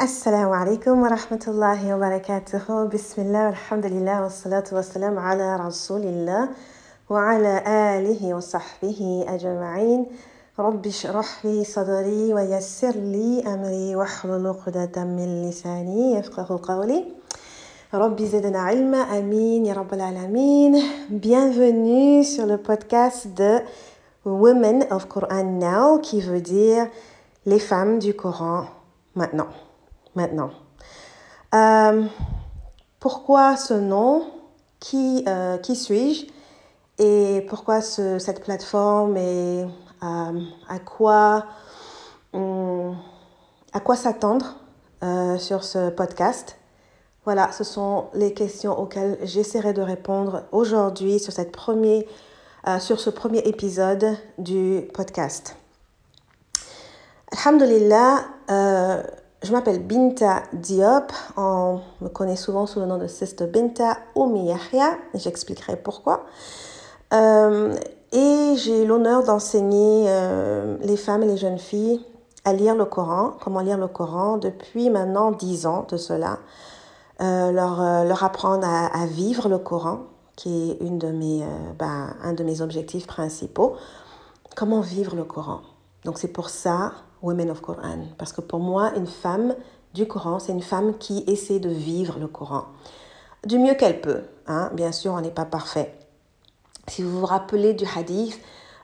السلام عليكم ورحمة الله وبركاته. بسم الله والحمد لله والصلاة والسلام على رسول الله وعلى آله وصحبه أجمعين. رب اشرح لي صدري ويسر لي أمري واحلل عقدة من لساني يفقه قولي. رب زدنا علما. أمين يا رب العالمين. Bienvenue sur le podcast de Women of Quran Now qui veut dire les femmes du Coran maintenant. Maintenant. Euh, pourquoi ce nom? Qui, euh, qui suis-je? Et pourquoi ce, cette plateforme? Et euh, à quoi, hum, à quoi s'attendre sur ce podcast? Voilà, ce sont les questions auxquelles j'essaierai de répondre aujourd'hui sur, cette premier, sur ce premier épisode du podcast. Alhamdulillah, je m'appelle Binta Diop. On me connaît souvent sous le nom de Sister Binta ou Miyahya. J'expliquerai pourquoi. Euh, et j'ai l'honneur d'enseigner euh, les femmes et les jeunes filles à lire le Coran, comment lire le Coran depuis maintenant dix ans de cela. Euh, leur, leur apprendre à, vivre le Coran, qui est une de mes, ben, un de mes objectifs principaux. Comment vivre le Coran. Donc c'est pour ça Women of Quran. Parce que pour moi, une femme du Coran, c'est une femme qui essaie de vivre le Coran du mieux qu'elle peut. Hein? Bien sûr, on n'est pas parfait. Si vous vous rappelez du hadith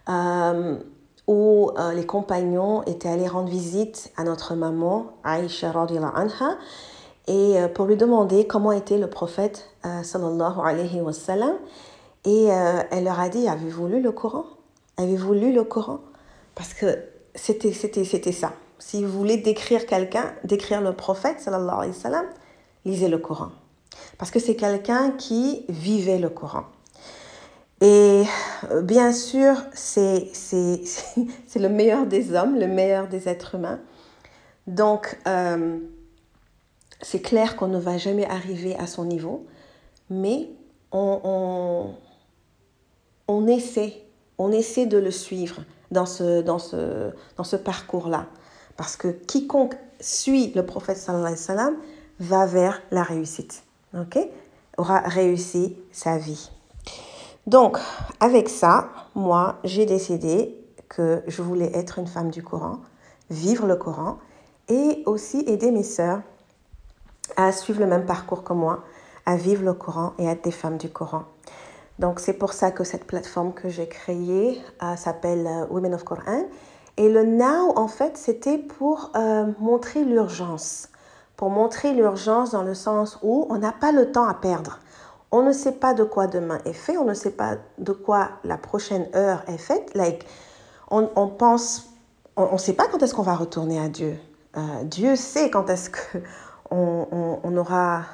euh, où euh, les compagnons étaient allés rendre visite à notre maman, Aïcha anha, et euh, pour lui demander comment était le prophète sallallahu alayhi wa sallam, et elle leur a dit, avez-vous lu le Coran? Avez-vous lu le Coran Parce que c'était, c'était, c'était ça. Si vous voulez décrire quelqu'un, décrire le prophète, sallallahu alayhi wa lisez le Coran. Parce que c'est quelqu'un qui vivait le Coran. Et bien sûr, c'est, c'est, c'est le meilleur des hommes, le meilleur des êtres humains. Donc, euh, c'est clair qu'on ne va jamais arriver à son niveau, mais on, on essaie, on essaie de le suivre dans ce, dans ce, dans ce parcours-là. Parce que quiconque suit le prophète sallallahu alayhi wa sallam va vers la réussite. ok? Aura réussi sa vie. Donc, avec ça, moi, j'ai décidé que je voulais être une femme du Coran, vivre le Coran et aussi aider mes sœurs à suivre le même parcours que moi, à vivre le Coran et à être des femmes du Coran. Donc c'est pour ça que cette plateforme que j'ai créée euh, s'appelle euh, Women of Quran. Et le now, en fait, c'était pour euh, montrer l'urgence. Pour montrer l'urgence dans le sens où on n'a pas le temps à perdre. On ne sait pas de quoi demain est fait, on ne sait pas de quoi la prochaine heure est faite. Like, on, on pense, on ne sait pas quand est-ce qu'on va retourner à Dieu. Dieu sait quand est-ce qu'on on, on, aura...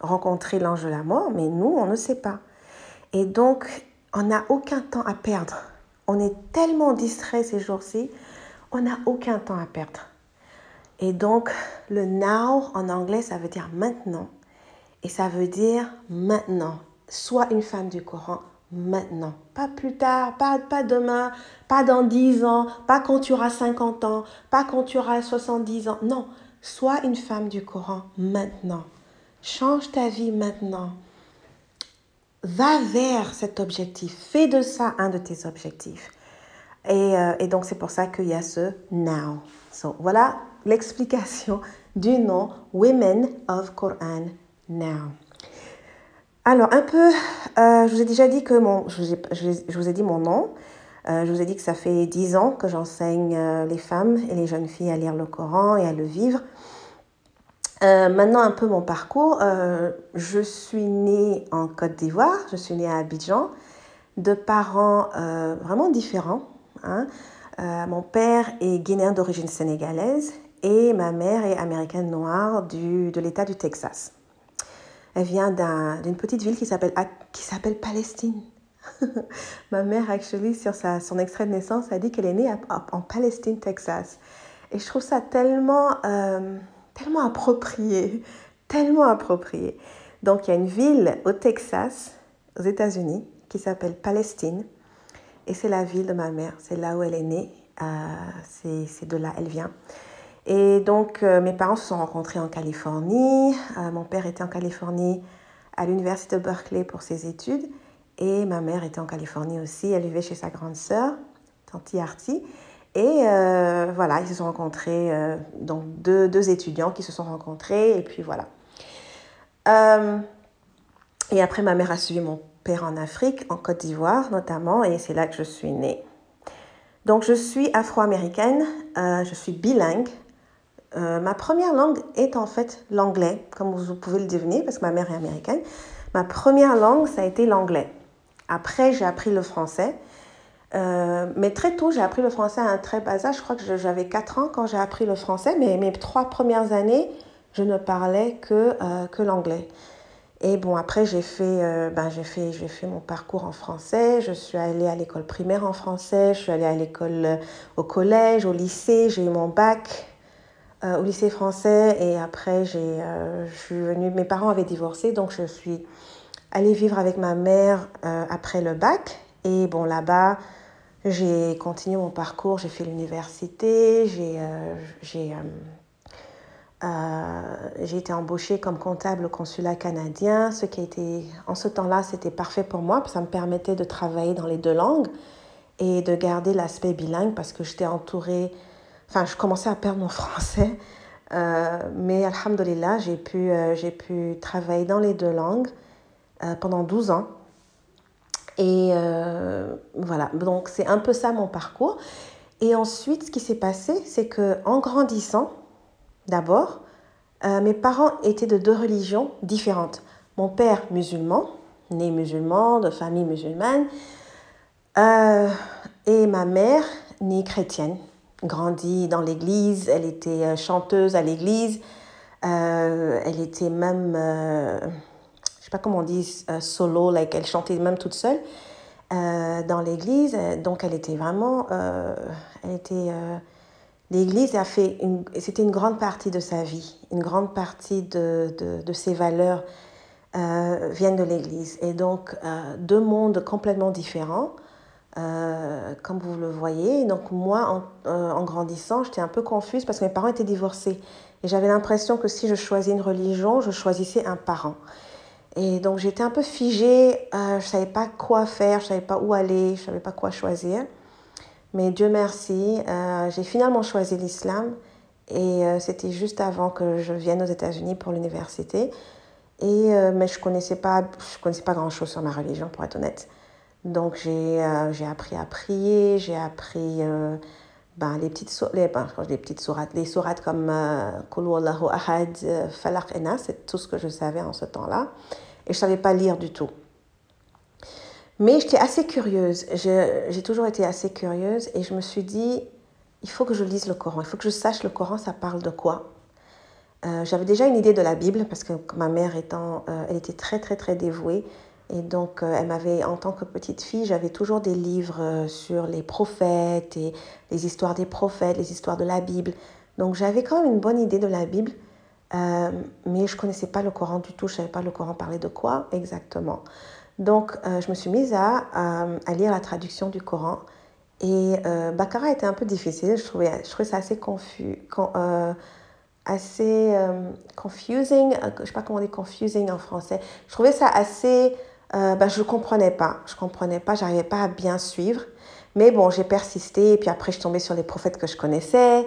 rencontrer l'ange de la mort, mais nous, on ne sait pas. Et donc, on n'a aucun temps à perdre. On est tellement distrait ces jours-ci, on n'a aucun temps à perdre. Et donc, le now en anglais, ça veut dire maintenant. Et ça veut dire maintenant. Sois une femme du Coran maintenant. Pas plus tard, pas, pas demain, pas dans 10 ans, pas quand tu auras 50 ans, pas quand tu auras 70 ans. Non, sois une femme du Coran maintenant. Change ta vie maintenant. Va vers cet objectif. Fais de ça un de tes objectifs. Et, euh, et donc, c'est pour ça qu'il y a ce now. So, voilà l'explication du nom Women of Quran Now. Alors, un peu, euh, je vous ai déjà dit que mon, je vous ai, je vous ai dit mon nom. Euh, je vous ai dit que ça fait dix ans que j'enseigne les femmes et les jeunes filles à lire le Coran et à le vivre. Euh, maintenant, un peu mon parcours. Euh, je suis née en Côte d'Ivoire, je suis née à Abidjan, de parents euh, vraiment différents. Hein. Mon père est guinéen d'origine sénégalaise et ma mère est américaine noire du, de l'État du Texas. Elle vient d'une petite ville qui s'appelle Palestine. ma mère, actually, sur sa, son extrait de naissance, a dit qu'elle est née en Palestine, Texas. Et je trouve ça tellement tellement approprié, tellement approprié. Donc il y a une ville au Texas, aux États-Unis, qui s'appelle Palestine. Et c'est la ville de ma mère, c'est là où elle est née, euh, c'est de là elle vient. Et donc, mes parents se sont rencontrés en Californie. mon père était en Californie à l'université de Berkeley pour ses études. Et ma mère était en Californie aussi. Elle vivait chez sa grande sœur, Tanti Artie. Et voilà, ils se sont rencontrés, donc deux, deux, étudiants qui se sont rencontrés. Et puis voilà. et après, ma mère a suivi mon père en Afrique, en Côte d'Ivoire notamment, et c'est là que je suis née. Donc je suis afro-américaine, euh, je suis bilingue. Euh, ma première langue est en fait l'anglais, comme vous pouvez le deviner, parce que ma mère est américaine. Ma première langue, ça a été l'anglais. Après, j'ai appris le français. Euh, mais très tôt, j'ai appris le français à un très bas âge. Je crois que j'avais 4 ans quand j'ai appris le français, mais mes trois premières années, je ne parlais que, que l'anglais. Et bon, après, j'ai fait, euh, ben, j'ai fait, j'ai fait mon parcours en français. Je suis allée à l'école primaire en français. Je suis allée à l'école, euh, au collège, au lycée. J'ai eu mon bac euh, au lycée français. Et après, j'ai, je suis venue. Mes parents avaient divorcé, donc je suis allée vivre avec ma mère après le bac. Et bon, là-bas, j'ai continué mon parcours. J'ai fait l'université. J'ai, j'ai euh, j'ai été embauchée comme comptable au consulat canadien, ce qui a été, en ce temps-là, c'était parfait pour moi, ça me permettait de travailler dans les deux langues et de garder l'aspect bilingue parce que j'étais entourée, enfin, je commençais à perdre mon français, euh, mais alhamdulillah, j'ai pu, euh, j'ai pu travailler dans les deux langues pendant 12 ans. Et voilà, donc c'est un peu ça mon parcours. Et ensuite, ce qui s'est passé, c'est que en grandissant, D'abord, euh, mes parents étaient de deux religions différentes. Mon père musulman, né musulman, de famille musulmane, euh, et ma mère, née chrétienne, grandie dans l'église, elle était euh, chanteuse à l'église, elle était même, sais pas comment on dit, solo, like, elle chantait même toute seule dans l'église, donc elle était vraiment, elle était L'Église a fait, c'était une grande partie de sa vie, une grande partie de, de, ses valeurs euh, viennent de l'Église. Et donc, euh, deux mondes complètement différents, euh, comme vous le voyez. Donc, moi, en, en grandissant, j'étais un peu confuse parce que mes parents étaient divorcés. Et j'avais l'impression que si je choisissais une religion, je choisissais un parent. Et donc, j'étais un peu figée, je ne savais pas quoi faire, je ne savais pas où aller, je ne savais pas quoi choisir. Mais Dieu merci, euh, j'ai finalement choisi l'islam et euh, c'était juste avant que je vienne aux États-Unis pour l'université. Et, euh, mais je ne connaissais connaissais pas grand-chose sur ma religion, pour être honnête. Donc j'ai appris à prier, j'ai appris ben, les, petites, les, ben, les petites sourates, les sourates comme Kulu Allahu Ahad, Falaq et c'est tout ce que je savais en ce temps-là. Et je ne savais pas lire du tout. Mais j'étais assez curieuse. J'ai toujours été assez curieuse et je me suis dit, il faut que je lise le Coran. Il faut que je sache le Coran, ça parle de quoi? Euh, J'avais déjà une idée de la Bible parce que ma mère étant, euh, elle était très très très dévouée et donc euh, elle m'avait, en tant que petite fille, j'avais toujours des livres euh, sur les prophètes et les histoires des prophètes, les histoires de la Bible. Donc j'avais quand même une bonne idée de la Bible, mais je connaissais pas le Coran du tout. Je savais pas le Coran parlait de quoi exactement. Donc, euh, je me suis mise à, à, lire la traduction du Coran. Et euh, Bakara était un peu difficile. Je trouvais, je trouvais ça assez confus, euh, assez confusing. je ne sais pas comment on dit confusing en français. Je trouvais ça assez. Ben, je ne comprenais pas. Je comprenais pas. J'arrivais pas à bien suivre. Mais bon, j'ai persisté. Et puis après, je tombée sur les prophètes que je connaissais.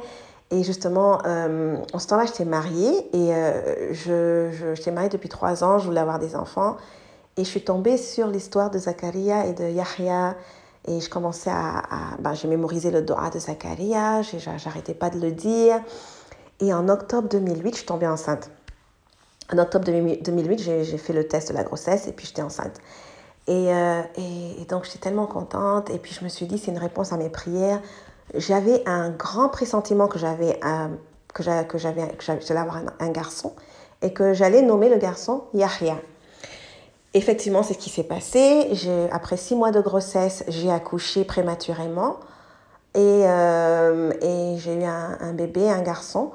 Et justement, en ce temps-là, j'étais mariée. Et je, je, j'étais mariée depuis trois ans. Je voulais avoir des enfants. Et je suis tombée sur l'histoire de Zacharia et de Yahya. Et je commençais à. ben, j'ai mémorisé le doa de Zacharia, j'arrêtais pas de le dire. Et en octobre 2008, je suis tombée enceinte. En octobre 2008, j'ai fait le test de la grossesse et puis j'étais enceinte. Et, euh, et, donc j'étais tellement contente. Et puis je me suis dit, c'est une réponse à mes prières. J'avais un grand pressentiment que j'avais euh, que j'allais avoir un, un garçon et que j'allais nommer le garçon Yahya. Effectivement, c'est ce qui s'est passé. Après six mois de grossesse, j'ai accouché prématurément et, euh, et j'ai eu un, bébé, un garçon.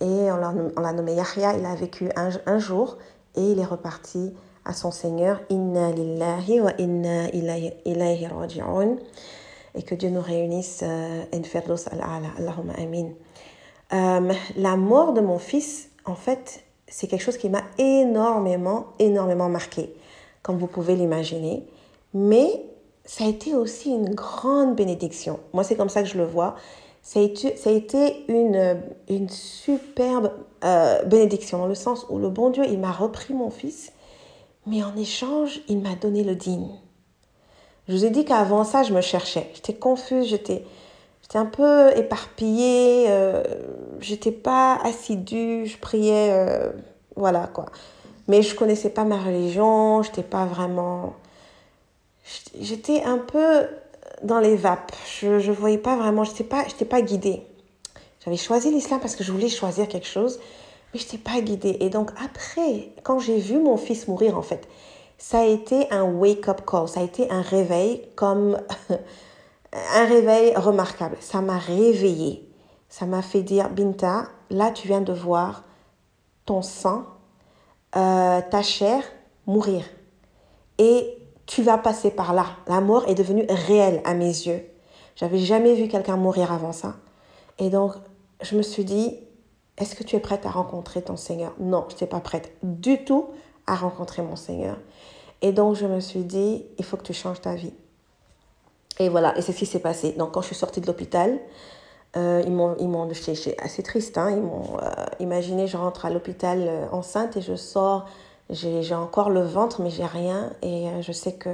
Et on l'a nommé Yahya. Il a vécu un, jour et il est reparti à son Seigneur. Inna lillahi wa inna ilayhi raji'un. Et que Dieu nous réunisse euh, Firdaus al-Ala. Allahumma amin. Euh, la mort de mon fils, en fait, c'est quelque chose qui m'a énormément, énormément marqué, comme vous pouvez l'imaginer. Mais ça a été aussi une grande bénédiction. Moi, c'est comme ça que je le vois. Ça a été, une, une superbe euh, bénédiction, dans le sens où le bon Dieu, il m'a repris mon fils, mais en échange, il m'a donné le digne. Je vous ai dit qu'avant ça, je me cherchais. J'étais confuse, j'étais, j'étais un peu éparpillée, euh, j'étais pas assidue, je priais, euh, voilà quoi. Mais je connaissais pas ma religion, j'étais pas vraiment. J'étais un peu dans les vapes. Je ne voyais pas vraiment, je n'étais pas, pas guidée. J'avais choisi l'islam parce que je voulais choisir quelque chose, mais je n'étais pas guidée. Et donc après, quand j'ai vu mon fils mourir, en fait, ça a été un wake-up call, ça a été un réveil comme un réveil remarquable. Ça m'a réveillée. Ça m'a fait dire, Binta, là tu viens de voir ton sang, euh, ta chair mourir. Et tu vas passer par là. La mort est devenue réelle à mes yeux. J'avais jamais vu quelqu'un mourir avant ça. Et donc, je me suis dit, est-ce que tu es prête à rencontrer ton Seigneur? Non, je n'étais pas prête du tout à rencontrer mon Seigneur. Et donc, je me suis dit, il faut que tu changes ta vie. Et voilà, et c'est ce qui s'est passé. Donc, quand je suis sortie de l'hôpital, euh, ils m'ont, ils m'ont, assez triste, hein, ils m'ont euh, imaginé, je rentre à l'hôpital euh, enceinte et je sors j'ai encore le ventre, mais j'ai rien. Et euh, je sais que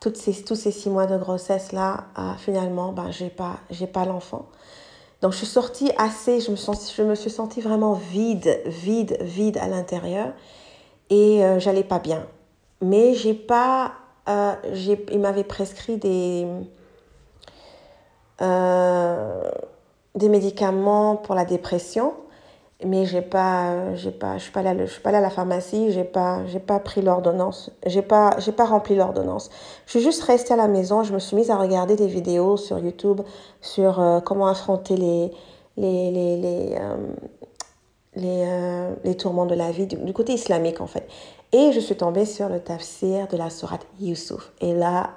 toutes ces, tous ces six mois de grossesse-là, ah, finalement, ben, j'ai pas, pas l'enfant. Donc, je suis sortie assez, je me, sens, je me suis sentie vraiment vide, vide, vide à l'intérieur. Et euh, j'allais pas bien. Mais j'ai pas. Euh, il m'avait prescrit des. Euh, des médicaments pour la dépression mais j'ai pas j'ai pas je suis pas là je suis pas là à la pharmacie j'ai pas j'ai pas pris l'ordonnance j'ai pas j'ai pas rempli l'ordonnance. Je suis juste restée à la maison je me suis mise à regarder des vidéos sur YouTube sur euh, comment affronter les les les les euh, les, euh, les, tourments de la vie du, côté islamique en fait. Et je suis tombée sur le tafsir de la sourate Yusuf. Et là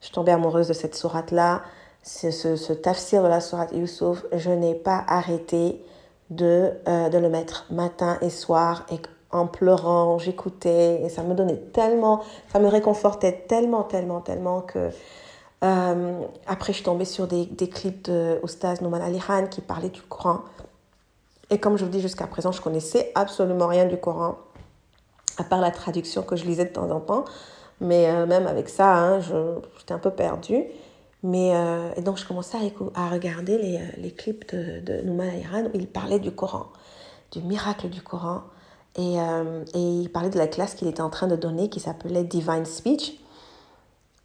je suis tombée amoureuse de cette sourate là ce, ce, tafsir de la sourate Yusuf je n'ai pas arrêté de, euh, de le mettre matin et soir et en pleurant, j'écoutais et ça me donnait tellement, ça me réconfortait tellement, tellement, tellement que euh, après je tombée sur des, des clips de Oustaz Nouman Ali Khan qui parlait du Coran. Et comme je vous dis jusqu'à présent, je connaissais absolument rien du Coran, à part la traduction que je lisais de temps en temps. Mais euh, même avec ça, hein, j'étais un peu perdue. Mais, euh, et donc, je commençais à, regarder les, euh, les, clips de, de Nouman Iran où il parlait du Coran, du miracle du Coran. Et, euh, et il parlait de la classe qu'il était en train de donner qui s'appelait Divine Speech,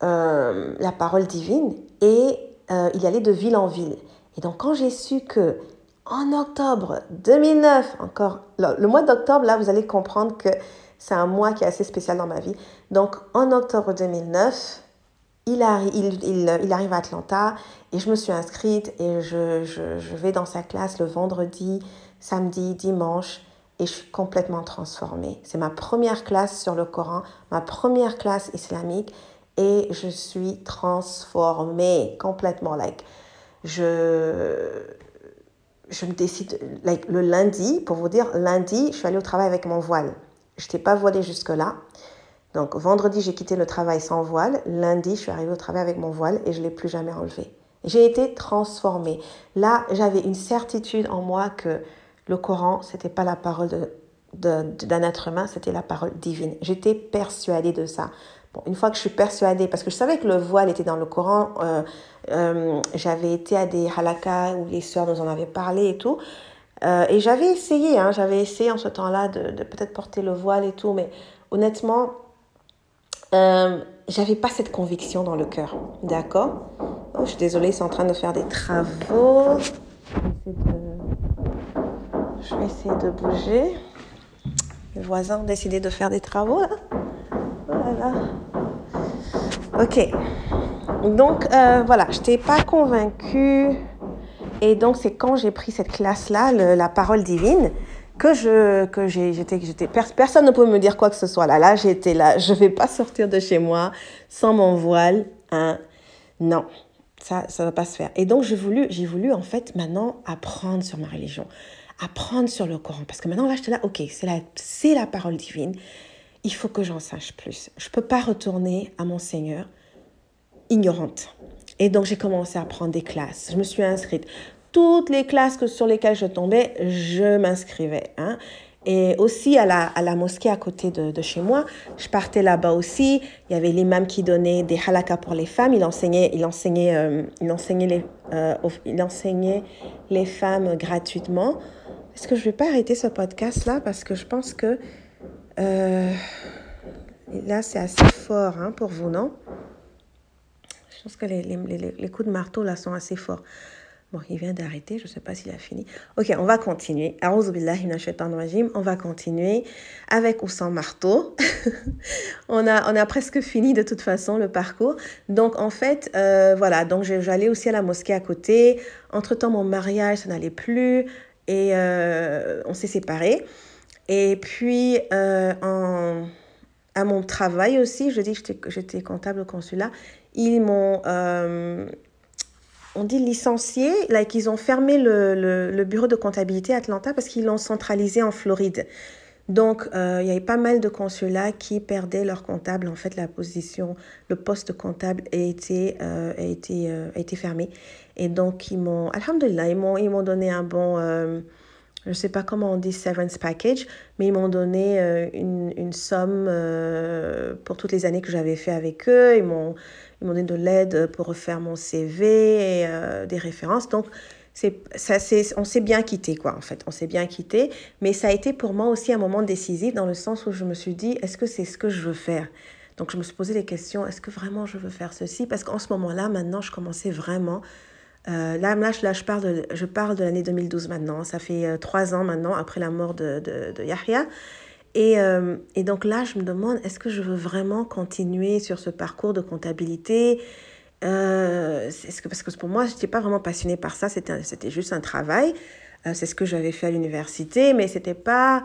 la parole divine. Et il allait de ville en ville. Et donc, quand j'ai su que en octobre 2009, encore le mois d'octobre, là, vous allez comprendre que c'est un mois qui est assez spécial dans ma vie. Donc, en octobre 2009, il, arrive, il, arrive à Atlanta et je me suis inscrite et je, je, vais dans sa classe le vendredi, samedi, dimanche et je suis complètement transformée. C'est ma première classe sur le Coran, ma première classe islamique et je suis transformée complètement. Like, je, je me décide, like, le lundi, pour vous dire, lundi, je suis allée au travail avec mon voile. Je n'étais pas voilée jusque-là. Donc vendredi, j'ai quitté le travail sans voile. Lundi, je suis arrivée au travail avec mon voile et je ne l'ai plus jamais enlevé. J'ai été transformée. Là, j'avais une certitude en moi que le Coran, c'était pas la parole d'un de, être humain, c'était la parole divine. J'étais persuadée de ça. Bon, une fois que je suis persuadée, parce que je savais que le voile était dans le Coran, euh, euh, j'avais été à des halakas où les sœurs nous en avaient parlé et tout. Euh, et j'avais essayé, hein, j'avais essayé en ce temps-là de, de peut-être porter le voile et tout, mais honnêtement, euh, j'avais pas cette conviction dans le cœur. D'accord? Oh, Je suis désolée, sont en train de faire des travaux. Je vais essayer de, bouger. Les voisins ont décidé de faire des travaux là. Voilà. Ok. Donc euh, voilà, je n'étais pas convaincue. Et donc c'est quand j'ai pris cette classe-là, la parole divine, que je que j'ai j'étais j'étais personne ne pouvait me dire quoi que ce soit là là j'étais là je vais pas sortir de chez moi sans mon voile hein non Ça, ça va pas se faire. Et donc, j'ai voulu, j'ai voulu, en fait, maintenant, apprendre sur ma religion. Apprendre sur le Coran. Parce que maintenant, là, j'étais là, ok, c'est la, c'est la parole divine. Il faut que j'en sache plus. Je peux pas retourner à mon Seigneur ignorante. Et donc, j'ai commencé à prendre des classes. Je me suis inscrite. Toutes les classes que, sur lesquelles je tombais, je m'inscrivais. Hein. Et aussi à la, à la mosquée à côté de, de chez moi, je partais là-bas aussi. Il y avait l'imam qui donnait des halakas pour les femmes. Il enseignait, il enseignait, euh, il enseignait, les, euh, il enseignait les femmes gratuitement. Est-ce que je vais pas arrêter ce podcast-là? Parce que je pense que euh, là, c'est assez fort hein, pour vous, non? Je pense que les, les, les, coups de marteau là sont assez forts. Bon, il vient d'arrêter, je ne sais pas s'il a fini. Ok, on va continuer. On va continuer avec ou sans marteau. on, a, on a presque fini de toute façon le parcours. Donc, en fait, euh, voilà, donc j'allais aussi à la mosquée à côté. Entre-temps, mon mariage, ça n'allait plus et euh, on s'est séparés. Et puis, euh, en, à mon travail aussi, je dis que j'étais comptable au consulat, ils m'ont on dit licencié, là, qu'ils ont fermé le, bureau de comptabilité Atlanta parce qu'ils l'ont centralisé en Floride. Donc, euh, il y avait pas mal de consulats qui perdaient leur comptable. En fait, la position, le poste comptable a été, euh, a été, euh, a été fermé. Et donc, ils m'ont, alhamdulillah, ils m'ont, ils m'ont donné un bon, je ne sais pas comment on dit severance package, mais ils m'ont donné une, une, somme pour toutes les années que j'avais fait avec eux. Ils m'ont, donné de l'aide pour refaire mon CV euh, des références. Donc, ça, on s'est bien quitté, quoi, en fait. On s'est bien quitté. Mais ça a été pour moi aussi un moment décisif dans le sens où je me suis dit, est-ce que c'est ce que je veux faire? Donc, je me suis posé des questions, est-ce que vraiment je veux faire ceci? Parce qu'en ce moment-là, maintenant, je commençais vraiment... Euh, là, là, je parle de, je de l'année 2012 maintenant. Ça fait euh, trois ans maintenant après la mort de, de, de Yahya. Et, euh, et, donc là, je me demande, est-ce que je veux vraiment continuer sur ce parcours de comptabilité? Euh, que, Parce que pour moi, je n'étais pas vraiment passionnée par ça, c'était juste un travail. Euh, c'est ce que j'avais fait à l'université, mais ce n'était pas,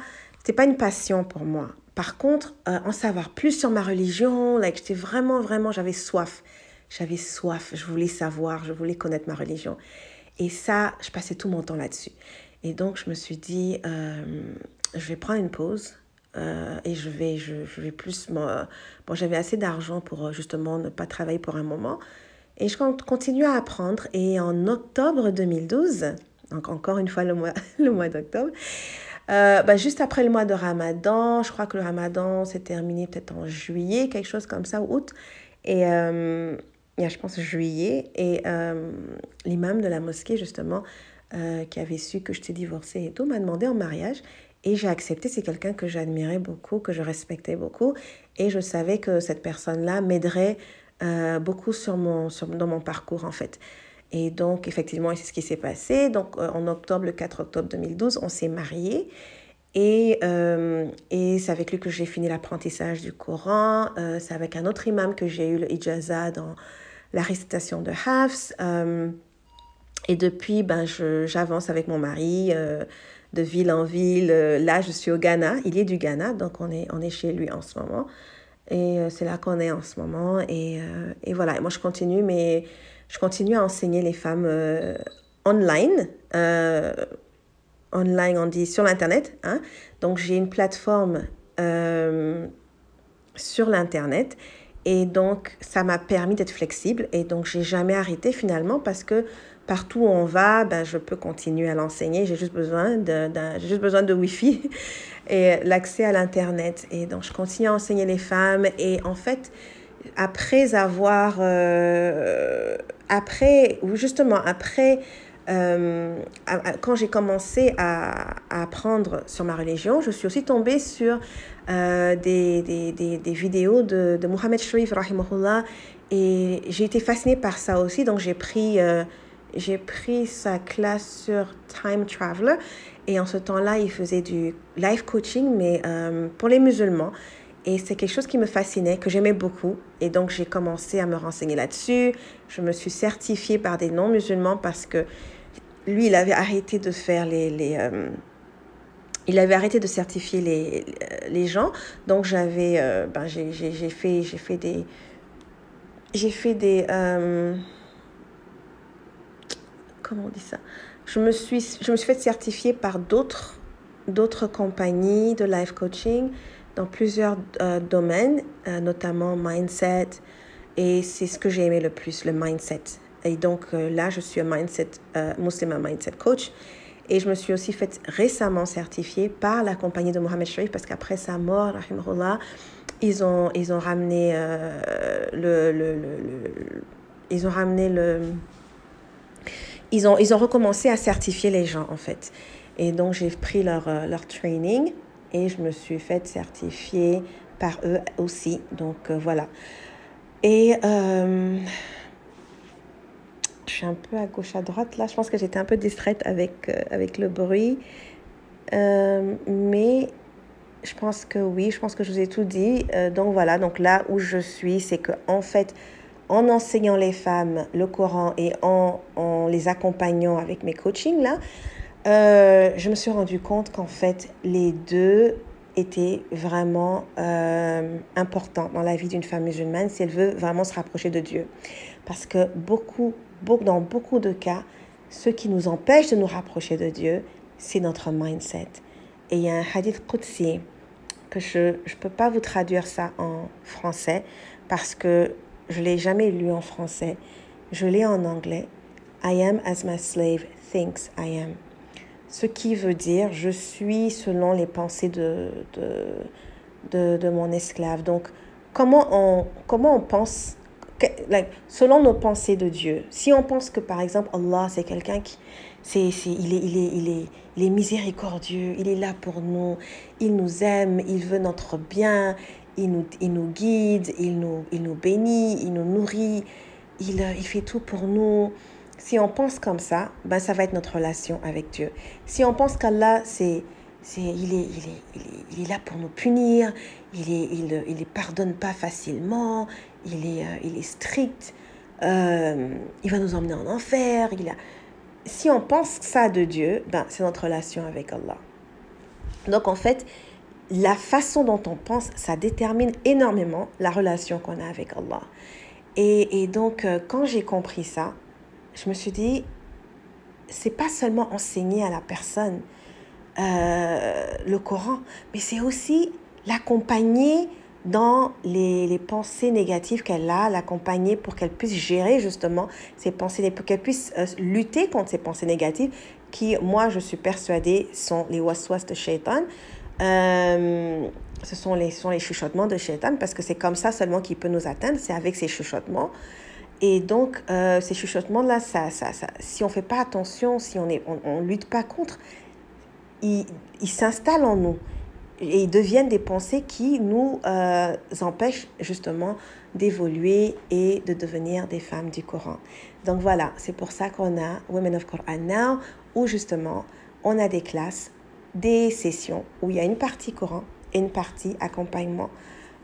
pas une passion pour moi. Par contre, en savoir plus sur ma religion, like, j'étais vraiment, vraiment, j'avais soif. J'avais soif, je voulais savoir, je voulais connaître ma religion. Et ça, je passais tout mon temps là-dessus. Et donc, je me suis dit, je vais prendre une pause euh, et je vais, je, je vais plus... Bon, j'avais assez d'argent pour euh, justement ne pas travailler pour un moment. Et je continue à apprendre. Et en octobre 2012, donc encore une fois le mois, le mois d'octobre, euh, bah, juste après le mois de Ramadan, je crois que le Ramadan s'est terminé peut-être en juillet, quelque chose comme ça, ou août. Et je pense juillet. Et l'imam de la mosquée, justement, qui avait su que je t'ai divorcée et tout, m'a demandé en mariage. Et j'ai accepté, c'est quelqu'un que j'admirais beaucoup, que je respectais beaucoup. Et je savais que cette personne-là m'aiderait euh, beaucoup sur mon, sur, dans mon parcours, en fait. Et donc, effectivement, c'est ce qui s'est passé. Donc, euh, en octobre, le 4 octobre 2012, on s'est mariés. Et, euh, et c'est avec lui que j'ai fini l'apprentissage du Coran. c'est avec un autre imam que j'ai eu le ijaza dans la récitation de Hafs. et depuis, ben, j'avance avec mon mari de ville en ville. Euh, là, je suis au Ghana. Il est du Ghana, donc on est, on est chez lui en ce moment. Et euh, c'est là qu'on est en ce moment. Et, euh, et, voilà, moi, je continue, mais je continue à enseigner les femmes online. online, on dit sur l'Internet. Hein? Donc, j'ai une plateforme sur l'Internet. Et donc, ça m'a permis d'être flexible. Et donc, j'ai jamais arrêté finalement parce que partout où on va, ben, je peux continuer à l'enseigner. J'ai juste besoin de, j'ai juste besoin de Wi-Fi et l'accès à l'Internet. Et donc, je continue à enseigner les femmes. Et en fait, après avoir, euh, après, ou justement, après, euh, quand j'ai commencé à, apprendre sur ma religion, je suis aussi tombée sur euh, des, des, des, des, vidéos de, de Mohamed Sharif, et j'ai été fascinée par ça aussi. Donc, j'ai pris j'ai pris sa classe sur Time Traveler et en ce temps-là, il faisait du life coaching, mais euh, pour les musulmans. Et c'est quelque chose qui me fascinait, que j'aimais beaucoup. Et donc, j'ai commencé à me renseigner là-dessus. Je me suis certifiée par des non-musulmans parce que lui, il avait arrêté de faire les... les euh, il avait arrêté de certifier les, les gens. Donc, j'avais... Euh, ben, j'ai fait, fait des... J'ai fait des comment on dit ça? Je me suis, je me suis fait certifier par d'autres, d'autres compagnies de life coaching dans plusieurs euh, domaines, euh, notamment mindset. Et c'est ce que j'ai aimé le plus, le mindset. Et donc euh, là, je suis un mindset, Muslim mindset coach. Et je me suis aussi fait récemment certifier par la compagnie de Mohamed Sharif parce qu'après sa mort, ils ont, ils ont ramené le, le, ils ont ramené le ils ont, ils ont recommencé à certifier les gens, en fait. Et donc, j'ai pris leur, euh, leur training et je me suis fait certifier par eux aussi. Donc, euh, voilà. Et euh, je suis un peu à gauche, à droite. Là, je pense que j'étais un peu distraite avec, avec le bruit. mais je pense que oui, je pense que je vous ai tout dit. donc, voilà. Donc, là où je suis, c'est que en fait, en enseignant les femmes le Coran et en, en les accompagnant avec mes coachings là, euh, je me suis rendu compte qu'en fait les deux étaient vraiment euh, importants dans la vie d'une femme musulmane si elle veut vraiment se rapprocher de Dieu. Parce que beaucoup, beaucoup, dans beaucoup de cas, ce qui nous empêche de nous rapprocher de Dieu, c'est notre mindset. Et il y a un hadith Qudsi que je ne peux pas vous traduire ça en français parce que je l'ai jamais lu en français. Je l'ai en anglais. I am as my slave thinks I am. Ce qui veut dire je suis selon les pensées de, de, de, mon esclave. Donc, comment on, comment on pense, selon nos pensées de Dieu. Si on pense que, par exemple, Allah, c'est quelqu'un qui, c'est, c'est, il, est, il, est, il, est, il est miséricordieux, il est là pour nous, il nous aime, il veut notre bien, il nous, il nous guide, il nous, il nous bénit, il nous nourrit, il, euh, il fait tout pour nous. Si on pense comme ça, ben ça va être notre relation avec Dieu. Si on pense qu'Allah, c'est, c'est, il, est, il, est, il, est, là pour nous punir, il ne il, il pardonne pas facilement, il est, euh, il est strict, euh, il va nous emmener en enfer. Il a... Si on pense ça de Dieu, ben, c'est notre relation avec Allah. Donc en fait, la façon dont on pense, ça détermine énormément la relation qu'on a avec Allah. Et, donc, euh, quand j'ai compris ça, je me suis dit, c'est pas seulement enseigner à la personne le Coran, mais c'est aussi l'accompagner dans les, pensées négatives qu'elle a, l'accompagner pour qu'elle puisse gérer justement ces pensées, pour qu'elle puisse euh, lutter contre ces pensées négatives qui, moi, je suis persuadée, sont les waswas de shaitan. Euh, ce sont les, sont les chuchotements de Shaitan parce que c'est comme ça seulement qu'il peut nous atteindre, c'est avec ces chuchotements. Et donc, euh, ces chuchotements-là, ça, ça, si on ne fait pas attention, si on ne on, on lutte pas contre, ils, ils s'installent en nous et ils deviennent des pensées qui nous euh, empêchent justement d'évoluer et de devenir des femmes du Coran. Donc voilà, c'est pour ça qu'on a Women of Quran Now, où justement on a des classes des sessions où il y a une partie Coran et une partie accompagnement,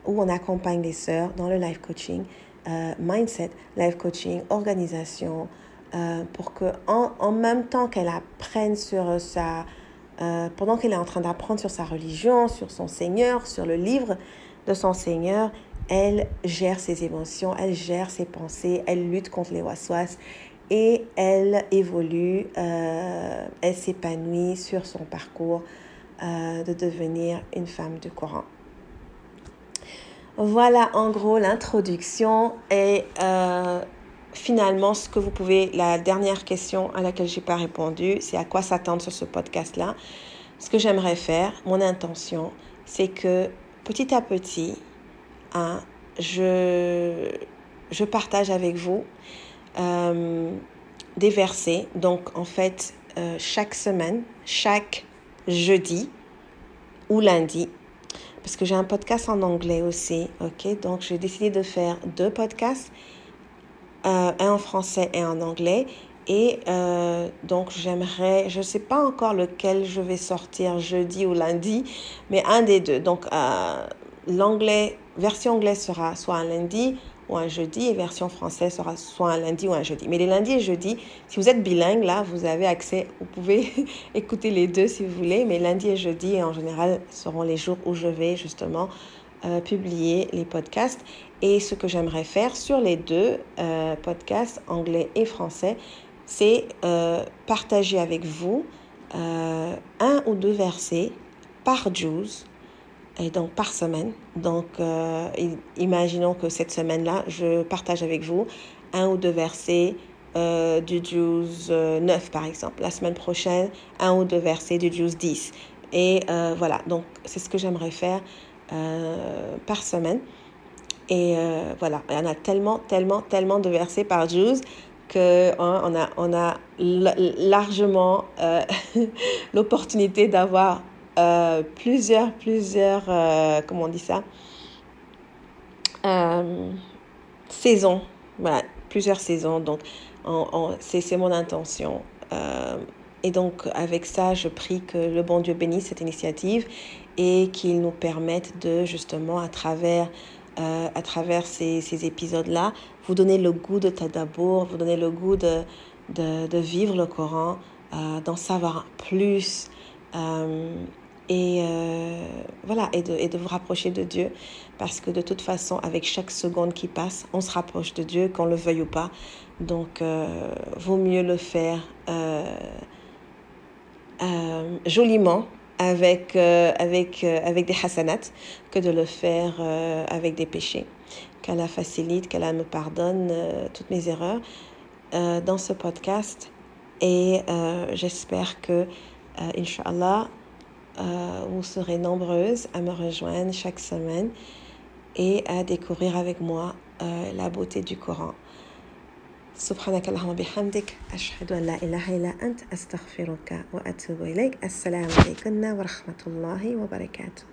où on accompagne les sœurs dans le life coaching, euh, mindset, life coaching, organisation, euh, pour que en, en même temps qu'elle apprenne sur sa, euh, pendant qu'elle est en train d'apprendre sur sa religion, sur son Seigneur, sur le livre de son Seigneur, elle gère ses émotions, elle gère ses pensées, elle lutte contre les waswas, et elle évolue, euh, elle s'épanouit sur son parcours euh, de devenir une femme du Coran. Voilà en gros l'introduction et finalement ce que vous pouvez, la dernière question à laquelle je n'ai pas répondu, c'est à quoi s'attendre sur ce podcast-là. Ce que j'aimerais faire, mon intention, c'est que petit à petit, hein, je, je partage avec vous euh, des versets. Donc, en fait, euh, chaque semaine, chaque jeudi ou lundi, parce que j'ai un podcast en anglais aussi, ok? Donc, j'ai décidé de faire deux podcasts, euh, un en français et en anglais. Et donc, j'aimerais, je ne sais pas encore lequel je vais sortir jeudi ou lundi, mais un des deux. Donc, l'anglais, version anglaise sera soit un lundi ou un jeudi et version française sera soit un lundi ou un jeudi. Mais les lundis et jeudis, si vous êtes bilingue, là, vous avez accès, vous pouvez écouter les deux si vous voulez, mais lundi et jeudi, en général, seront les jours où je vais justement euh, publier les podcasts. Et ce que j'aimerais faire sur les deux euh, podcasts, anglais et français, c'est partager avec vous un ou deux versets par juz et donc par semaine. Donc, imaginons que cette semaine-là, je partage avec vous un ou deux versets euh, du Juz 9 par exemple. La semaine prochaine, un ou deux versets du Juz 10. Et euh, voilà, donc c'est ce que j'aimerais faire euh, par semaine. Et voilà, il y en a tellement, tellement, tellement de versets par Juz que hein, on, a, on a largement l'opportunité d'avoir plusieurs, plusieurs, comment on dit ça, saisons. Voilà, plusieurs saisons. Donc, c'est mon intention. Euh, et donc, avec ça, je prie que le bon Dieu bénisse cette initiative et qu'il nous permette de, justement, à travers, euh, à travers ces, épisodes-là, vous donner le goût de Tadabour, vous donner le goût de, vivre le Coran, euh, d'en savoir plus. et voilà, de, et de vous rapprocher de Dieu, parce que de toute façon, avec chaque seconde qui passe, on se rapproche de Dieu, qu'on le veuille ou pas. Donc, euh, vaut mieux le faire euh, euh, avec, avec, avec des hasanats que de le faire avec des péchés. Qu'Allah facilite, qu'Allah me pardonne toutes mes erreurs dans ce podcast. Et j'espère que, Inch'Allah, vous serez nombreuses à me rejoindre chaque semaine et à découvrir avec moi la beauté du Coran. سبحانك اللهم بحمدك أشهد أن لا إله إلا أنت أستغفرك وأتوب إليك. السلام عليكم ورحمة الله وبركاته.